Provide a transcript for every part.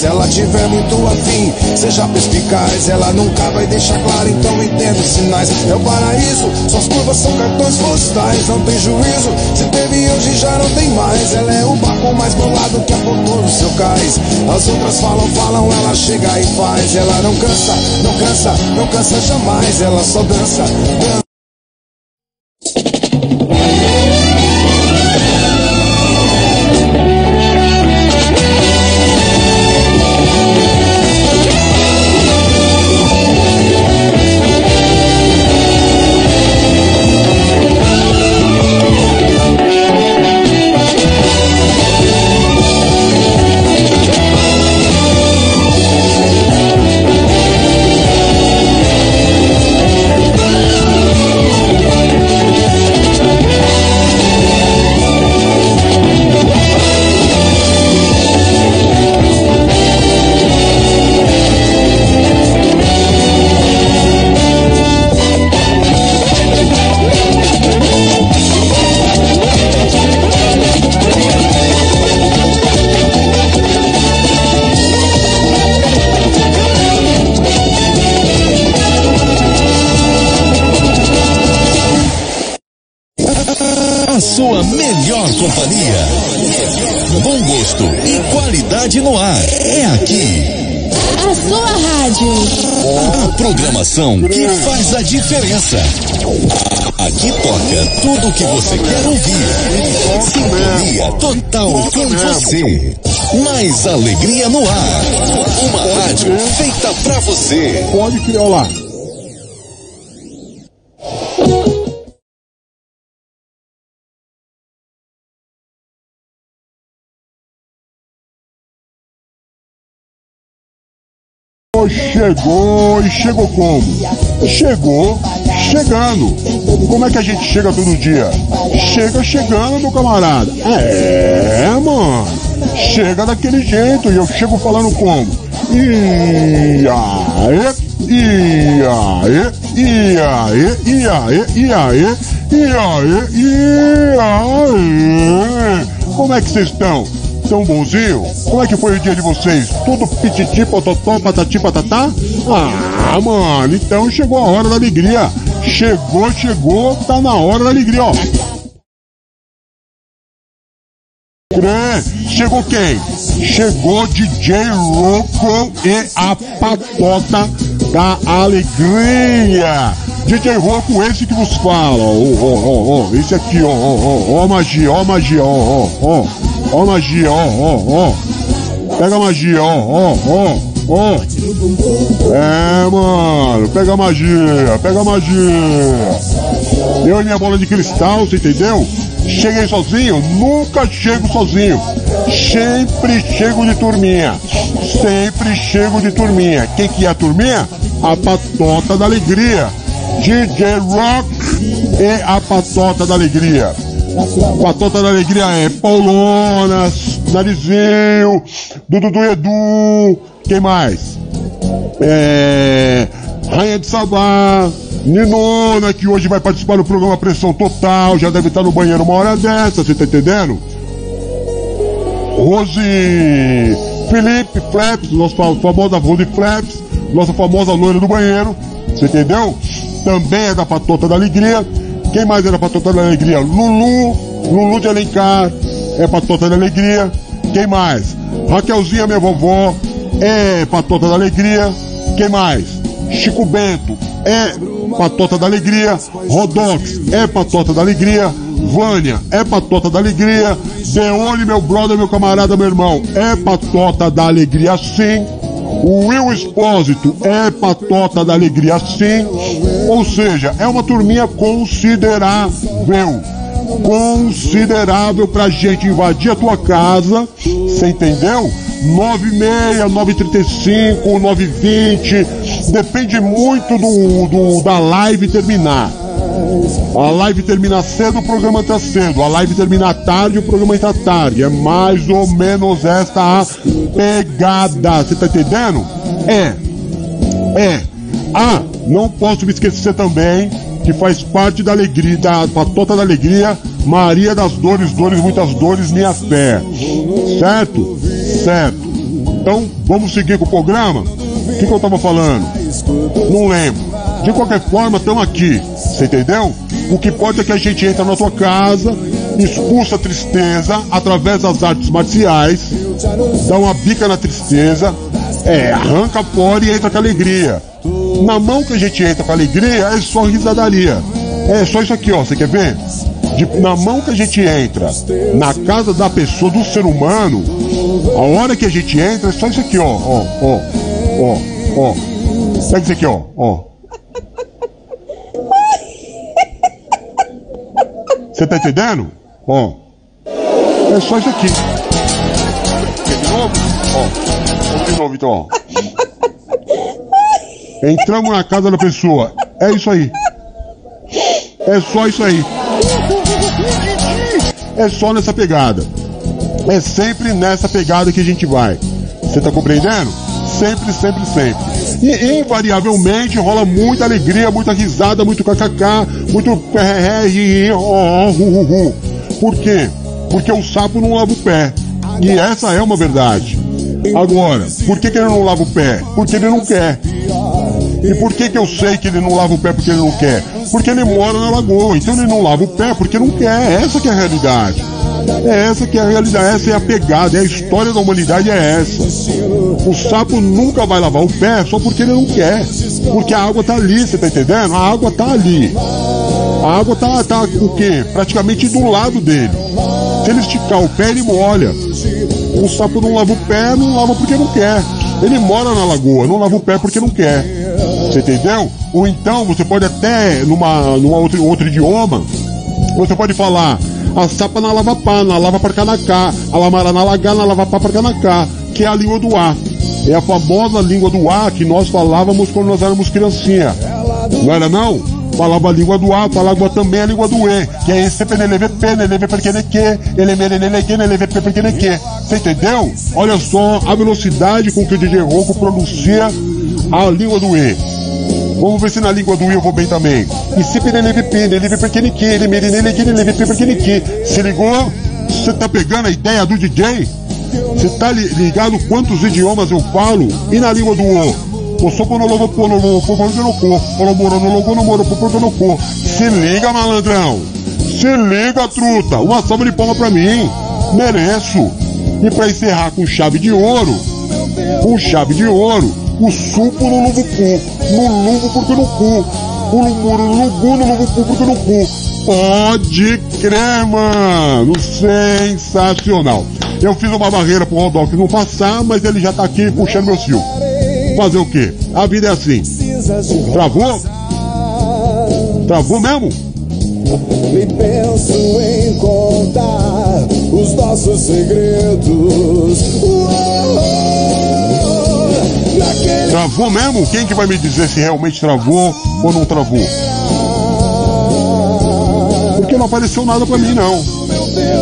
Se ela tiver muito afim, seja perspicaz. Ela nunca vai deixar claro, então entenda os sinais. É o paraíso, suas curvas são cartões postais. Não tem juízo, se teve hoje já não tem mais. Ela é o barco mais bolado que apontou no seu cais. As outras falam, falam, ela chega e faz. Ela não cansa, não cansa, não cansa jamais. Ela só dança, dança. Bom gosto e qualidade no ar. É aqui. A sua rádio. A programação que faz a diferença. Aqui toca tudo o que você quer ouvir. Sintonia total com você. Mais alegria no ar. Uma rádio feita pra você. Pode criolar. Chegou e chegou como? Chegou chegando. Como é que a gente chega todo dia? Chega chegando, meu camarada. É, mano. Chega daquele jeito e eu chego falando como? E aí, e aí, e aí, e aí, e aí, e aí, e aí. Como é que vocês estão? Tão bonzinho? Como é que foi o dia de vocês? Tudo pititi, pototó, patati, patatá? Ah, mano, então chegou a hora da alegria. Chegou, chegou, tá na hora da alegria, ó. Crê, chegou quem? Chegou DJ Rocco e a patota da alegria. DJ Rocco, esse que vos fala, ó, ó, ó, ó, esse aqui, ó, ó, ó, ó, magia, ó, magia, ó, ó, ó, ó, magia, ó, ó, ó, pega a magia, ó, ó, ó, ó, é, mano, pega a magia, pega a magia, eu e minha bola de cristal, você entendeu? Cheguei sozinho? Nunca chego sozinho. Sempre chego de turminha. Sempre chego de turminha. Quem que é a turminha? A patota da alegria. DJ Rock e a patota da alegria. Patota da alegria é Paulonas, Narizinho, Dudu Edu, quem mais? É. Rainha de Sabá, Ninona, que hoje vai participar do programa Pressão Total, já deve estar no banheiro uma hora dessa, você tá entendendo? Rose, Felipe Flaps, nossa famosa Rose Flaps, nossa famosa loira do banheiro, você entendeu? Também é da Patota da Alegria. Quem mais da Patota da Alegria? Lulu, Lulu de Alencar, é Patota da Alegria. Quem mais? Raquelzinha, minha vovó, é Patota da Alegria. Quem mais? Chico Bento, é Patota da Alegria. Rodox, é Patota da Alegria. Vânia, é Patota da Alegria. Deone, meu brother, meu camarada, meu irmão, é Patota da Alegria sim. O Will Expósito é Patota da Alegria sim. Ou seja, é uma turminha considerável. Considerável pra gente invadir a tua casa. Você entendeu? 96, 935, 920. Depende muito do, do, da live terminar. A live termina cedo, o programa tá cedo. A live termina tarde, o programa tá tarde. É mais ou menos esta a pegada. Você tá entendendo? É. É. Ah, não posso me esquecer também que faz parte da alegria, da patota da alegria, Maria das dores, dores, muitas dores, minha fé. Certo? Certo. Então, vamos seguir com o programa? O que, que eu tava falando? Não lembro. De qualquer forma, estamos aqui. Você entendeu? O que pode é que a gente entra na tua casa, expulsa a tristeza através das artes marciais, dá uma bica na tristeza, é, arranca fora e entra com alegria. Na mão que a gente entra com alegria é só risadaria. É só isso aqui, ó. Você quer ver? De, na mão que a gente entra, na casa da pessoa, do ser humano, a hora que a gente entra é só isso aqui, ó. Ó, ó, ó, ó. Pega isso aqui, ó. ó. Você tá entendendo? Ó. É só isso aqui. De novo? Ó. De novo então, ó. Entramos na casa da pessoa. É isso aí. É só isso aí. É só nessa pegada. É sempre nessa pegada que a gente vai. Você tá compreendendo? Sempre, sempre, sempre. E invariavelmente rola muita alegria, muita risada, muito kkk, muito Por quê? Porque o sapo não lava o pé. E essa é uma verdade. Agora, por que, que ele não lava o pé? Porque ele não quer. E por que, que eu sei que ele não lava o pé porque ele não quer? Porque ele mora na lagoa, então ele não lava o pé porque não quer. Essa que é a realidade. É essa que é a realidade, essa é a pegada, é a história da humanidade é essa. O sapo nunca vai lavar o pé só porque ele não quer. Porque a água tá ali, você tá entendendo? A água tá ali. A água tá, tá o quê? Praticamente do lado dele. Se ele esticar o pé, ele molha. O sapo não lava o pé, não lava porque não quer. Ele mora na lagoa, não lava o pé porque não quer. Você entendeu? Ou então você pode até, numa, numa outro, outro idioma, você pode falar a sapa na lava pá, na lava para canacá, a lamara na lagar, na lava pá para canacá, que é a língua do ar. É a famosa língua do ar que nós falávamos quando nós éramos criancinha. Não era não? Falava a língua do A, falava também a língua do E, que é esse peneleve peneleve perqueneque, ele mereleleque, neleve perqueneque. Você entendeu? Olha só a velocidade com que o DJ Ronco pronuncia a língua do E. Vamos ver se na língua do eu vou bem também. E se peneleve peneleve perqueneque, ele mereleleque, neleve perqueneque. Se ligou? Você tá pegando a ideia do DJ? Você tá ligado quantos idiomas eu falo? E na língua do O? Se liga, malandrão. Se liga, truta. Uma salva de palma pra mim. Mereço. E pra encerrar com chave de ouro, com chave de ouro, o suco no luvo cu. No luvo porque no cu. O lumuro no cu porque no cu. Pode crer, mano. Sensacional. Eu fiz uma barreira pro Rodolfo não passar, mas ele já tá aqui puxando meu fio. Fazer o quê? A vida é assim. Travou? Travou mesmo? E penso em contar os nossos segredos. Travou mesmo? Quem que vai me dizer se realmente travou ou não travou? Porque não apareceu nada pra mim, não.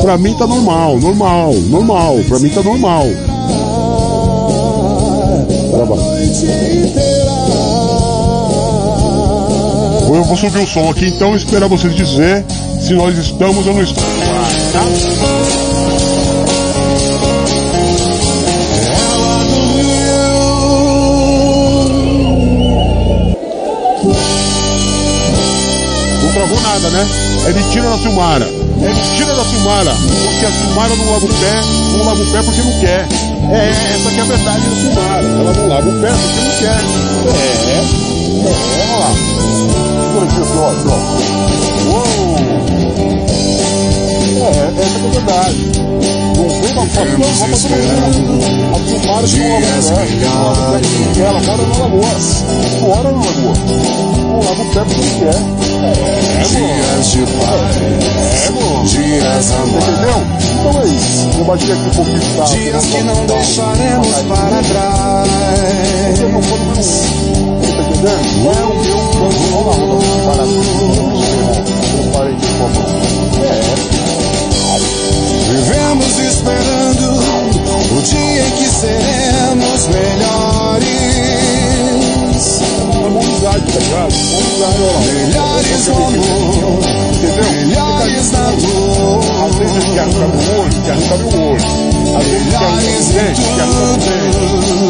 Pra mim tá normal, normal, normal. Pra mim tá normal. Eu vou subir o som aqui então e esperar vocês dizer se nós estamos ou não estamos. Tá? Não travou nada, né? É mentira da Silmara. É mentira da Silmara. Porque a Silmara não lava o pé, não lava o pé porque não quer. É, essa que é a verdade da Silmara. Ela não lava o pé porque não quer. É, é, olha lá. Ó. Uou. É, essa que é a verdade. Todo mundo. A não quer. Ela mora na lagoa. Mora na lagoa. Não lava o pé porque não quer. Dias de paz, dias Entendeu? Então é isso. Eu bati aqui um pouquinho de tato. Dias que não deixaremos para trás. Você não foi no tá entendendo? Não é o meu plano. Olha lá, lá. Parado. Eu parei aqui com a mão. É. Vivemos esperando o dia em que seremos melhores. Amizade, tá ligado? Amizade, olha lá. Melhores amor, Entendeu? melhores na dor. Às vezes ele quer arrancar meu olho, quer arrancar meu olho. Às vezes ele quer arrancar meu dente, quer arrancar meu dente.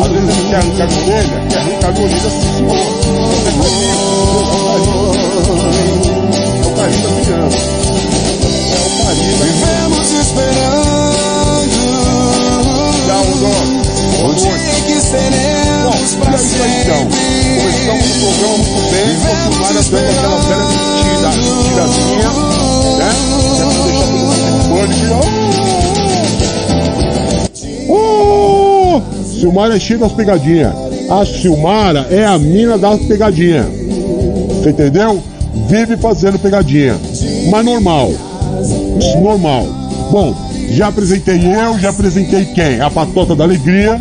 Às vezes ele quer arrancar minha orelha, quer arrancar minha orelha, sim senhor. Isso é carinho, é o carinho da criança. É o carinho da Vivemos esperando Tchau, Dó. o dia que seremos pra é então. sempre. Silmara é cheia das pegadinhas. A Silmara é a mina das pegadinhas. Você entendeu? Vive fazendo pegadinha. Mas normal. Normal. Bom, já apresentei eu, já apresentei quem? A Patota da Alegria.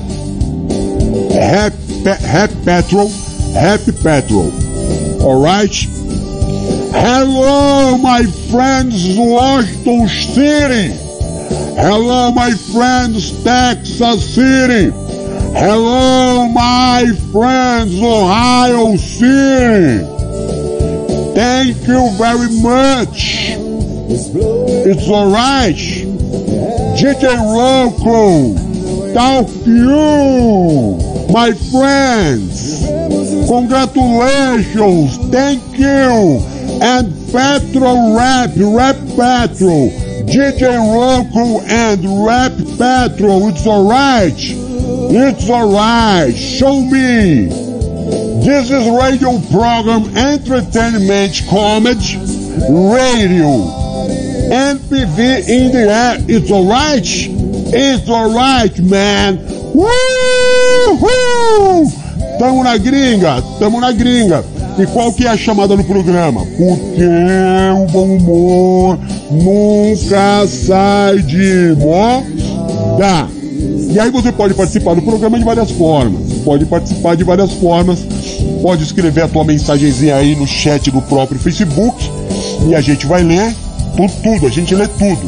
Rap, Rap Petrol. Rap Petrol. Alright? Hello, my friends, Washington City. Hello, my friends, Texas City. Hello, my friends, Ohio City. Thank you very much. It's alright. DJ Rocco. Thank you, my friends. Congratulations. Thank you. And Petro Rap, Rap Petro. DJ Rocco and Rap Petro. It's alright. It's alright. Show me. This is radio program entertainment comedy radio. NPV in the air. It's alright. It's alright, man. Woo! Tamo na gringa, tamo na gringa. E qual que é a chamada do programa? Porque o bom humor nunca sai de moda. E aí você pode participar do programa de várias formas. Pode participar de várias formas. Pode escrever a tua mensagenzinha aí no chat do próprio Facebook. E a gente vai ler tudo, tudo. A gente lê tudo.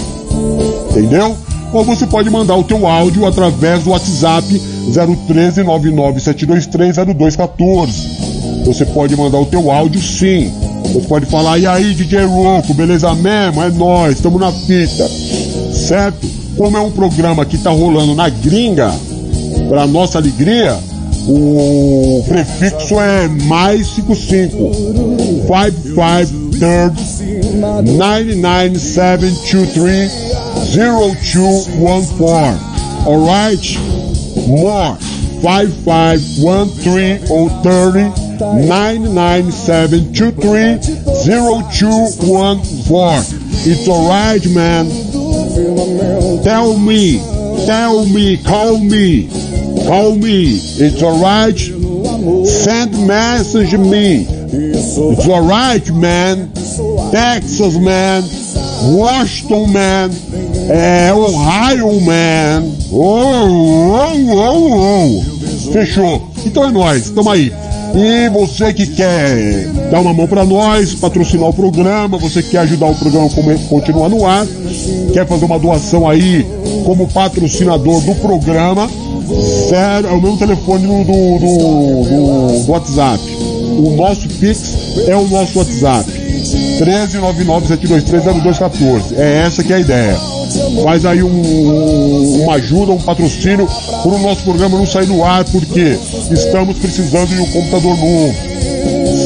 Entendeu? Ou você pode mandar o teu áudio através do WhatsApp 013 99723 0214. Você pode mandar o teu áudio sim. Você pode falar, e aí, DJ Ronco, beleza mesmo? É nós, estamos na fita. Certo? Como é um programa que tá rolando na gringa, para nossa alegria, o prefixo é mais 55 5530 99723 0214. Alright? More 5513 99723 0214. It's alright, man. Tell me, tell me, call me, call me. It's alright. Send message me. It's alright, man. Texas, man. Washington, man. É, Ohio, man. Oh, oh, oh, oh. Fechou. Então é nóis, tamo aí. E você que quer dar uma mão para nós, patrocinar o programa, você quer ajudar o programa a continuar no ar, quer fazer uma doação aí como patrocinador do programa, é o meu telefone do, do, do, do WhatsApp. O nosso Pix é o nosso WhatsApp. 13997230214. É essa que é a ideia. Faz aí um, uma ajuda, um patrocínio para o nosso programa não sair do ar, porque estamos precisando de um computador novo.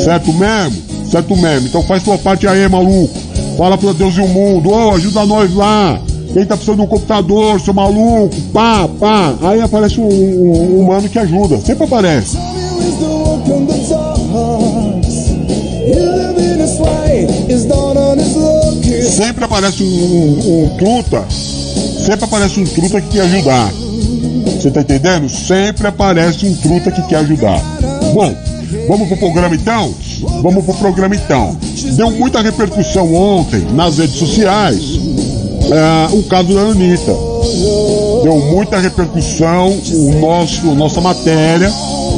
Certo mesmo? Certo mesmo. Então faz tua parte aí, maluco. Fala para Deus e o mundo. Ô, oh, ajuda nós lá. Quem tá precisando de um computador, seu maluco, pá, pá. Aí aparece um, um, um que ajuda. Sempre aparece. Sempre aparece um, um, um, truta. Sempre aparece um truta que quer ajudar. Você tá entendendo? Sempre aparece um truta que quer ajudar. Bom, vamos pro programa então? Vamos pro programa então. Deu muita repercussão ontem nas redes sociais é, o caso da Anitta. Deu muita repercussão o nosso, nossa matéria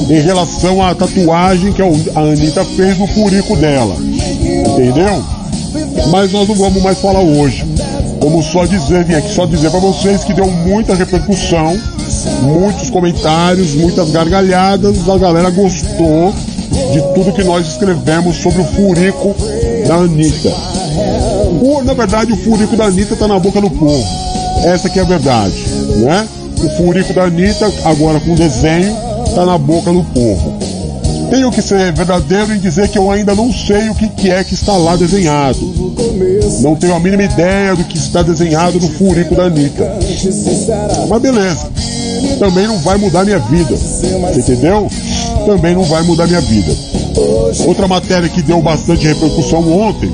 em relação à tatuagem que a Anitta fez no curico dela. Entendeu? Mas nós não vamos mais falar hoje. Vamos só dizer, vim aqui só dizer para vocês que deu muita repercussão, muitos comentários, muitas gargalhadas, a galera gostou de tudo que nós escrevemos sobre o furico da Anitta. O, na verdade, o furico da Anitta tá na boca do povo. Essa que é a verdade, né? O furico da Anitta, agora com desenho, tá na boca do povo. Tenho que ser verdadeiro em dizer que eu ainda não sei o que, que é que está lá desenhado. Não tenho a mínima ideia do que está desenhado no furico da Anitta. Mas beleza. Também não vai mudar minha vida. Entendeu? Também não vai mudar minha vida. Outra matéria que deu bastante repercussão ontem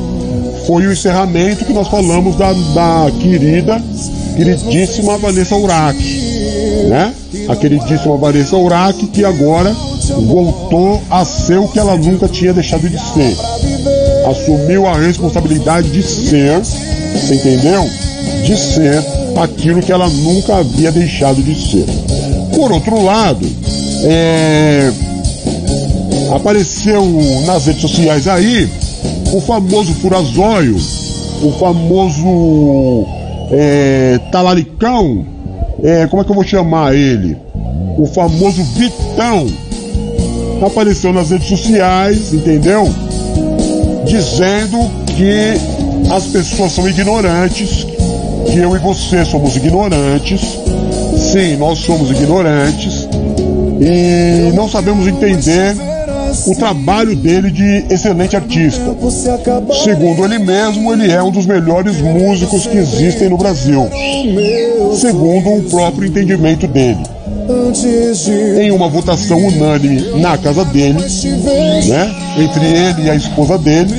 foi o encerramento que nós falamos da, da querida, queridíssima Vanessa Urach, né? A queridíssima Vanessa Urach que agora voltou a ser o que ela nunca tinha deixado de ser. Assumiu a responsabilidade de ser, você entendeu? De ser aquilo que ela nunca havia deixado de ser. Por outro lado, é, apareceu nas redes sociais aí o famoso furazóio, o famoso é, talaricão, é, como é que eu vou chamar ele? O famoso Vitão apareceu nas redes sociais, entendeu? Dizendo que as pessoas são ignorantes, que eu e você somos ignorantes. Sim, nós somos ignorantes e não sabemos entender o trabalho dele de excelente artista. Segundo ele mesmo, ele é um dos melhores músicos que existem no Brasil. Segundo o próprio entendimento dele. Em uma votação unânime na casa dele, né? Entre ele e a esposa dele,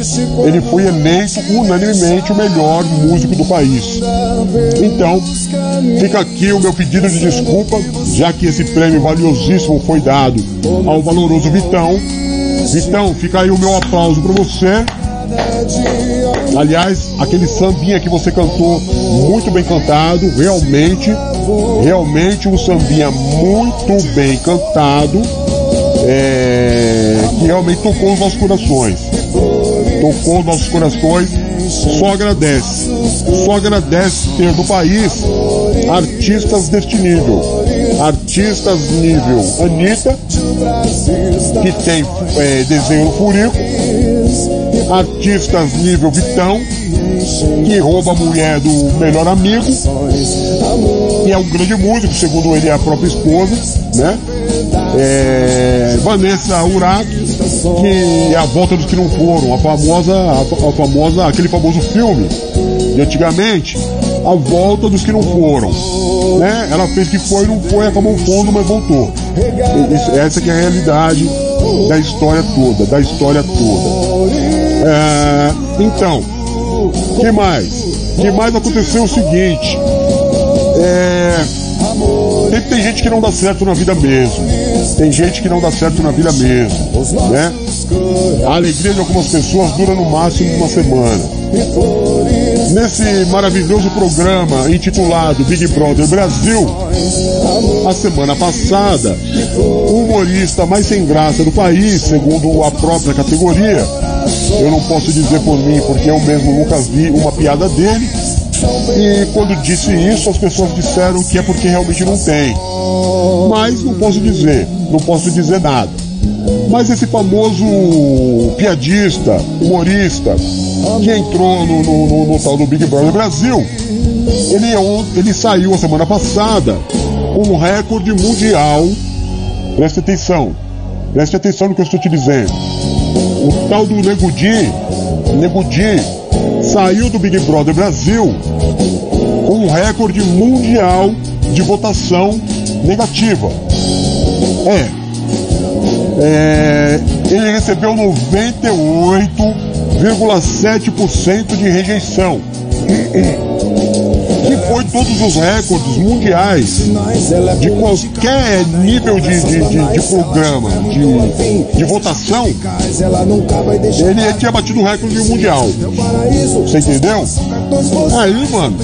ele foi eleito unanimemente o melhor músico do país. Então, fica aqui o meu pedido de desculpa, já que esse prêmio valiosíssimo foi dado ao valoroso Vitão. Vitão, fica aí o meu aplauso para você. Aliás, aquele sambinha que você cantou, muito bem cantado, realmente, realmente um sambinha muito bem cantado, é, que realmente tocou os nossos corações. Tocou os nossos corações, só agradece. Só agradece ter no país artistas deste nível. Artistas nível Anitta, que tem é, desenho no furico, artistas nível Vitão, que rouba a mulher do melhor amigo, e é um grande músico, segundo ele, é a própria esposa, né? É, Vanessa Urach, que é a volta dos que não foram, a famosa, a, a famosa, aquele famoso filme de antigamente, a volta dos que não foram. Né? Ela fez que foi, não foi, acabou fundo, mas voltou. Essa que é a realidade da história toda, da história toda. É, então, que mais? Que mais aconteceu o seguinte? É, tem, tem gente que não dá certo na vida mesmo. Tem gente que não dá certo na vida mesmo, né? A alegria de algumas pessoas dura no máximo uma semana. Nesse maravilhoso programa intitulado Big Brother Brasil, a semana passada, o humorista mais sem graça do país, segundo a própria categoria, eu não posso dizer por mim porque eu mesmo nunca vi uma piada dele, e quando disse isso, as pessoas disseram que é porque realmente não tem. Mas não posso dizer, não posso dizer nada. Mas esse famoso piadista, humorista, que entrou no, no, no, no tal do Big Brother Brasil, ele, ele saiu a semana passada com um recorde mundial. Preste atenção, preste atenção no que eu estou te dizendo. O tal do Nego Di, Nego Di, saiu do Big Brother Brasil com um recorde mundial de votação negativa. É, é ele recebeu 98,7% de rejeição. Foi todos os recordes mundiais de qualquer nível de, de, de, de programa, de, de votação. Ele tinha batido o recorde mundial. Você entendeu? Aí, mano,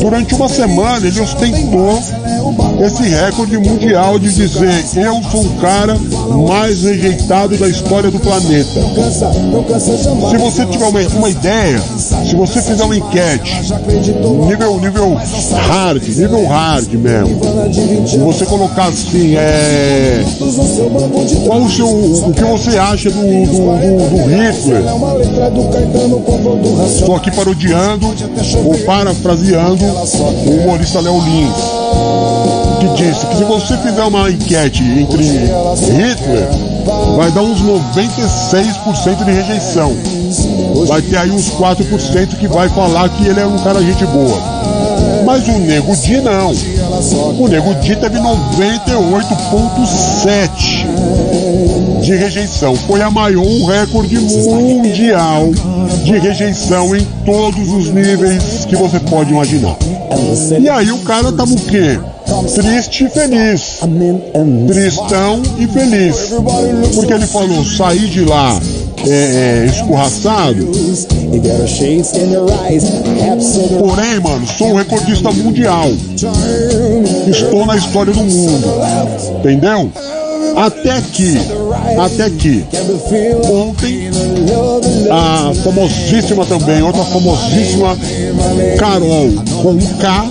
durante uma semana ele ostentou esse recorde mundial de dizer eu sou o cara mais rejeitado da história do planeta. Se você tiver uma, uma ideia, se você fizer uma enquete, nível, nível hard, nível hard mesmo. Se você colocar assim, é. Qual o seu. O que você acha do, do, do, do Hitler? Estou aqui parodiando ou parafraseando o humorista Léo Lins, que disse que se você fizer uma enquete entre Hitler, vai dar uns 96% de rejeição. Vai ter aí uns 4% que vai falar que ele é um cara gente boa. Mas o Nego Di não. O Nego Di teve 98,7% de rejeição. Foi a maior recorde mundial de rejeição em todos os níveis que você pode imaginar. E aí o cara tava o quê? Triste e feliz. Tristão e feliz. Porque ele falou, sair de lá é, é, escorraçado. Porém, mano, sou um recordista mundial. Estou na história do mundo. Entendeu? Até que, até que, ontem, a famosíssima também, outra famosíssima Carol com K,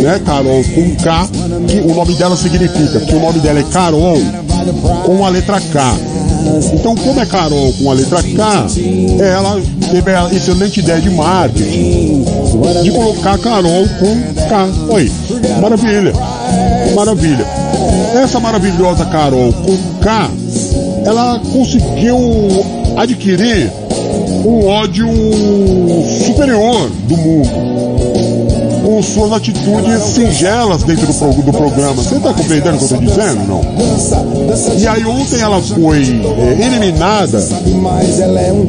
né? Carol com K, que o nome dela significa que o nome dela é Carol com a letra K. Então, como é Carol com a letra K, ela teve a excelente ideia de marketing de colocar Carol com K. Oi, maravilha, maravilha. Essa maravilhosa Carol com K, ela conseguiu adquirir um ódio superior do mundo com suas atitudes singelas dentro do, do programa. Você está compreendendo o que eu estou dizendo? Não. E aí ontem ela foi é, eliminada,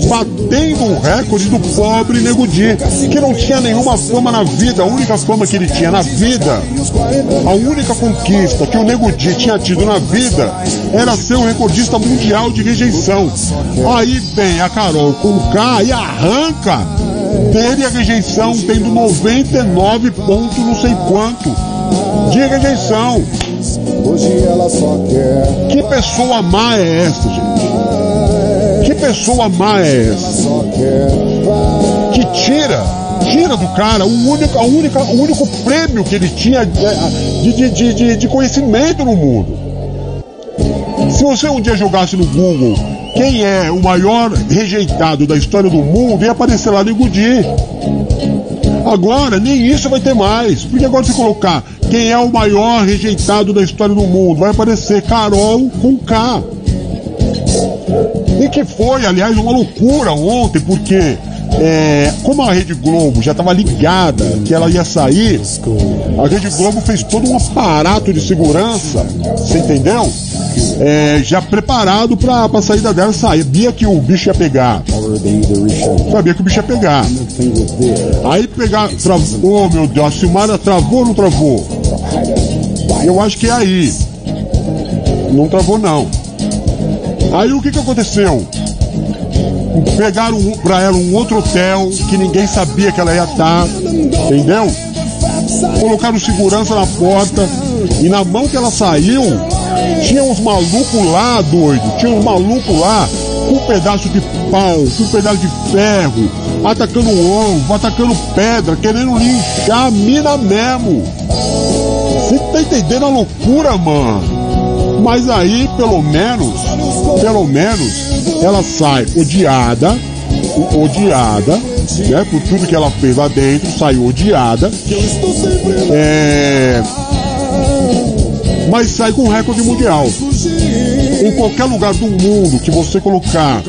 batendo o recorde do pobre Nego Di, que não tinha nenhuma fama na vida. A única fama que ele tinha na vida, a única conquista que o Nego Di tinha tido na vida, era ser o recordista mundial de rejeição. Aí vem a Carol com K e arranca teve a rejeição, tendo 99 pontos, não sei quanto, de rejeição. Hoje ela só quer. Que pessoa má é essa, gente? Que pessoa má é essa? Que tira, tira do cara o único, a única, o único prêmio que ele tinha de, de, de, de, de conhecimento no mundo. Se você um dia jogasse no Google quem é o maior rejeitado da história do mundo ia aparecer lá no Gudi. Agora, nem isso vai ter mais. Porque agora se colocar quem é o maior rejeitado da história do mundo, vai aparecer Carol com K. E que foi, aliás, uma loucura ontem, porque é, como a Rede Globo já estava ligada que ela ia sair, a Rede Globo fez todo um aparato de segurança, você entendeu? É, já preparado para a saída dela. Sabia que o bicho ia pegar. Sabia que o bicho ia pegar. Aí pegar. Travou, oh, meu Deus, a Silmara travou ou não travou? Eu acho que é aí. Não travou, não. Aí o que, que aconteceu? Pegaram pra ela um outro hotel que ninguém sabia que ela ia estar, entendeu? Colocaram segurança na porta e na mão que ela saiu, tinha uns malucos lá, doido. Tinha uns malucos lá com um pedaço de pau, com um pedaço de ferro, atacando ovo, atacando pedra, querendo linchar a mina mesmo. Você tá entendendo a loucura, mano? Mas aí, pelo menos, pelo menos, ela sai odiada, odiada, né? Por tudo que ela fez lá dentro, saiu odiada. É... Mas sai com recorde mundial. Em qualquer lugar do mundo que você colocar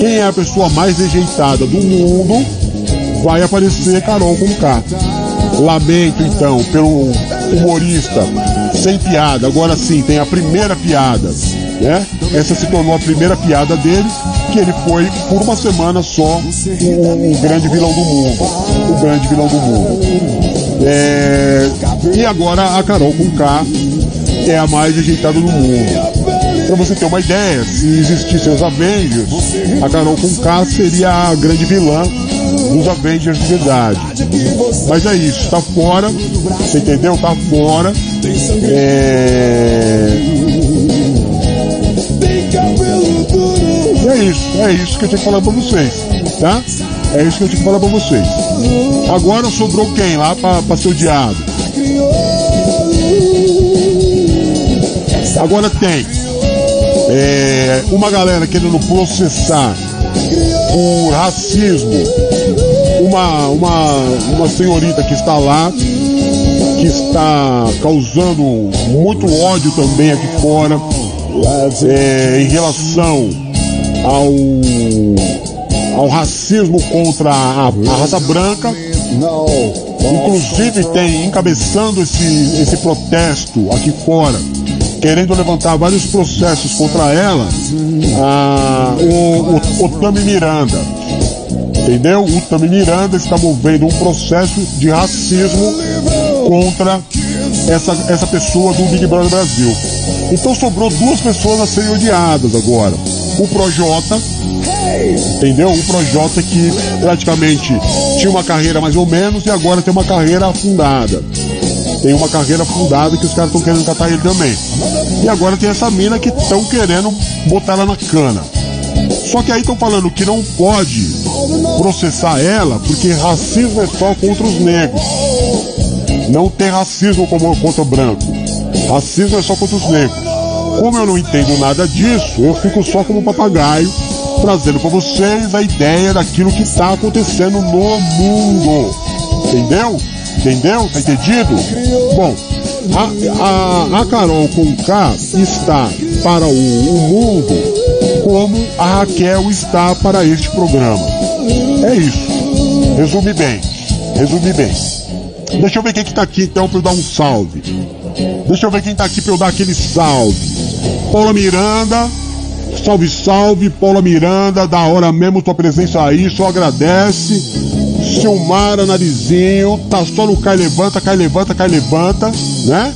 quem é a pessoa mais rejeitada do mundo, vai aparecer Carol com K. Lamento então pelo humorista sem piada. Agora sim, tem a primeira piada né? Essa se tornou a primeira piada dele, que ele foi por uma semana só o, o grande vilão do mundo. O grande vilão do mundo. É... E agora a Carol com K é a mais rejeitada do mundo. Pra você ter uma ideia, se existissem os Avengers, a Carol com K seria a grande vilã dos Avengers de verdade. Mas é isso, tá fora, você entendeu? Tá fora. É é isso, é isso que eu tinha que falar pra vocês, tá? É isso que eu tinha que falar pra vocês. Agora sobrou quem lá pra, pra ser odiado? Agora tem é, uma galera querendo processar por racismo uma, uma, uma senhorita que está lá, que está causando muito ódio também aqui fora é, em relação ao, ao racismo contra a, a raça branca. Inclusive tem encabeçando esse, esse protesto aqui fora querendo levantar vários processos contra ela, a, o, o, o Tami Miranda. Entendeu? O Tami Miranda está movendo um processo de racismo contra essa, essa pessoa do Big Brother Brasil. Então sobrou duas pessoas a serem odiadas agora. O Projota, entendeu? O Projota que praticamente tinha uma carreira mais ou menos e agora tem uma carreira afundada tem uma carreira fundada que os caras estão querendo catar ele também. E agora tem essa mina que estão querendo botar ela na cana. Só que aí estão falando que não pode processar ela porque racismo é só contra os negros. Não tem racismo como contra branco. Racismo é só contra os negros. Como eu não entendo nada disso, eu fico só como papagaio trazendo para vocês a ideia daquilo que está acontecendo no mundo. Entendeu? Entendeu? Tá entendido? Bom, a, a, a Carol com K está para o, o mundo como a Raquel está para este programa. É isso. Resume bem. Resume bem. Deixa eu ver quem que tá aqui então para eu dar um salve. Deixa eu ver quem tá aqui para eu dar aquele salve. Paula Miranda. Salve, salve, Paula Miranda. Da hora mesmo tua presença aí. Só agradece. Silmara Narizinho, tá só no cai levanta, cai levanta, cai levanta, né?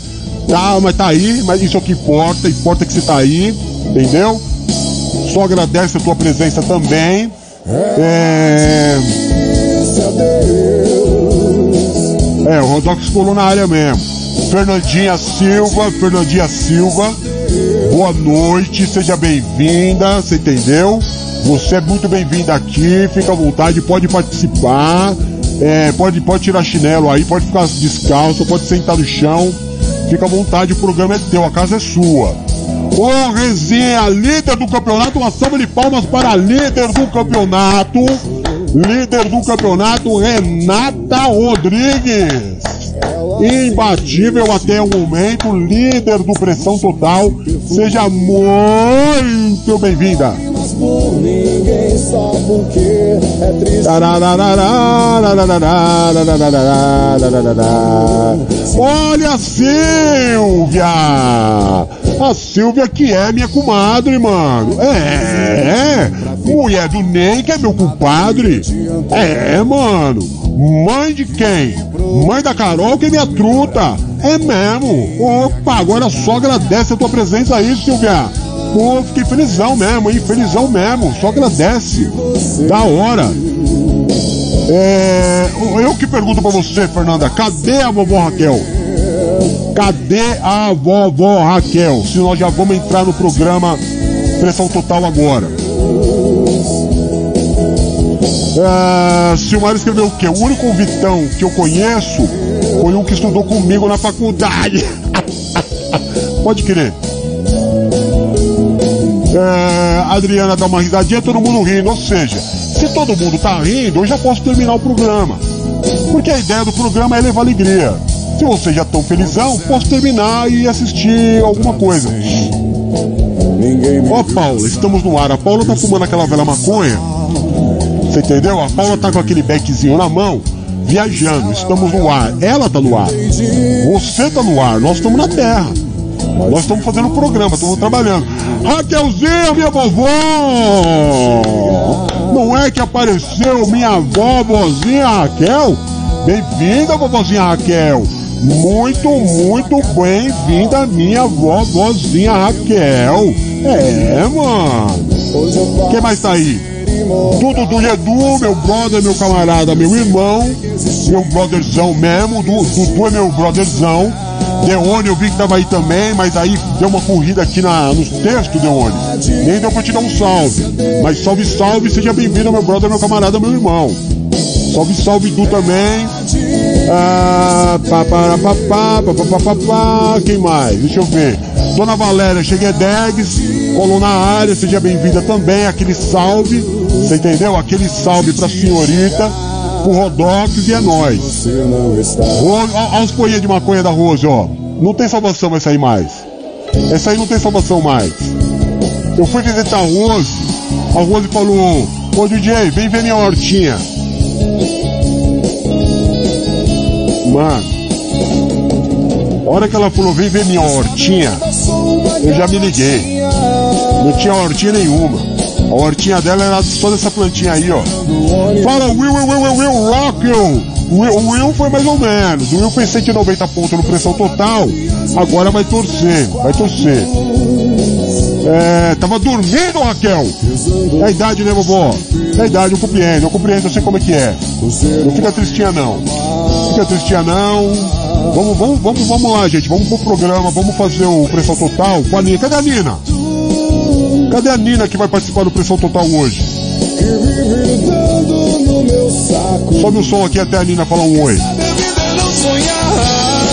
Tá, mas tá aí, mas isso é o que importa, importa que você tá aí, entendeu? Só agradece a tua presença também. É. É, o Rodox colou na área mesmo. Fernandinha Silva, Fernandinha Silva, boa noite, seja bem-vinda, você entendeu? Você é muito bem-vindo aqui, fica à vontade, pode participar, é, pode, pode tirar chinelo aí, pode ficar descalço, pode sentar no chão, fica à vontade, o programa é teu, a casa é sua. Ô Resenha, líder do campeonato, uma salva de palmas para líder do campeonato, líder do campeonato, Renata Rodrigues. Imbatível até o momento, líder do Pressão Total. Seja muito bem-vinda ninguém só porque é triste. Olha a Silvia! A Silvia que é minha comadre, mano. É, é. Mulher do Ney que é meu compadre. É, mano. Mãe de quem? Mãe da Carol que é minha truta. É mesmo. Opa, agora só agradece a tua presença aí, Silvia. Pô, fiquei felizão mesmo, hein? Felizão mesmo. Só agradece. Da hora. É, eu que pergunto pra você, Fernanda, cadê a vovó Raquel? Cadê a vovó Raquel? Se nós já vamos entrar no programa Pressão Total agora. É, Silmar escreveu o quê? O único Vitão que eu conheço foi um que estudou comigo na faculdade. Pode crer. É, Adriana dá uma risadinha, todo mundo rindo. Ou seja, se todo mundo tá rindo, eu já posso terminar o programa. Porque a ideia do programa é levar alegria. Se vocês já estão felizão, posso terminar e assistir alguma coisa. Ó, oh, Paula, estamos no ar. A Paula tá fumando aquela velha maconha. Você entendeu? A Paula tá com aquele beckzinho na mão, viajando. Estamos no ar. Ela tá no ar. Você tá no ar. Nós estamos na terra. Nós estamos fazendo um programa, estamos trabalhando. Raquelzinha, minha vovó! Não é que apareceu minha vovozinha Raquel? Bem-vinda, vovozinha Raquel! Muito, muito bem-vinda, minha vovozinha Raquel! É, mano! Quem mais tá aí? Tudo do Edu, meu brother, meu camarada, meu irmão, meu brotherzão mesmo. Dudu é meu brotherzão. Deone, eu vi que tava aí também, mas aí deu uma corrida aqui na, nos textos, Deone. Nem deu pra te dar um salve. Mas salve, salve, seja bem-vindo, meu brother, meu camarada, meu irmão. Salve, salve, Du também. Ah, pá, pá, pá, pá, pá, pá, pá, quem mais? Deixa eu ver. Dona Valéria, cheguei Degs, colou na área, seja bem-vinda também. Aquele salve, você entendeu? Aquele salve pra senhorita, pro Rodox e é nóis. Olha os poinhas de maconha da Rose, ó. Não tem salvação essa aí mais. Essa aí não tem salvação mais. Eu fui visitar a Rose, a Rose falou, ô DJ, vem ver minha hortinha. Mano, a hora que ela falou, vem ver minha hortinha, eu já me liguei. Não tinha hortinha nenhuma. A hortinha dela era só dessa plantinha aí, ó. Fala, Will, Will, Will, Will, Will, Rock, Will. O Will foi mais ou menos. O Will fez 190 pontos no pressão total. Agora vai torcer, vai torcer. É, tava dormindo, Raquel. É a idade, né, vovó? É a idade, eu compreendo, eu compreendo, eu sei como é que é. Não fica tristinha, não. Fica tristinha, não. Vamos, vamos, vamos, vamos lá, gente. Vamos pro programa, vamos fazer o pressão total com a Nina. Cadê a Nina? Cadê a Nina que vai participar do pressão total hoje? Sobe o som aqui até a Nina falar um oi.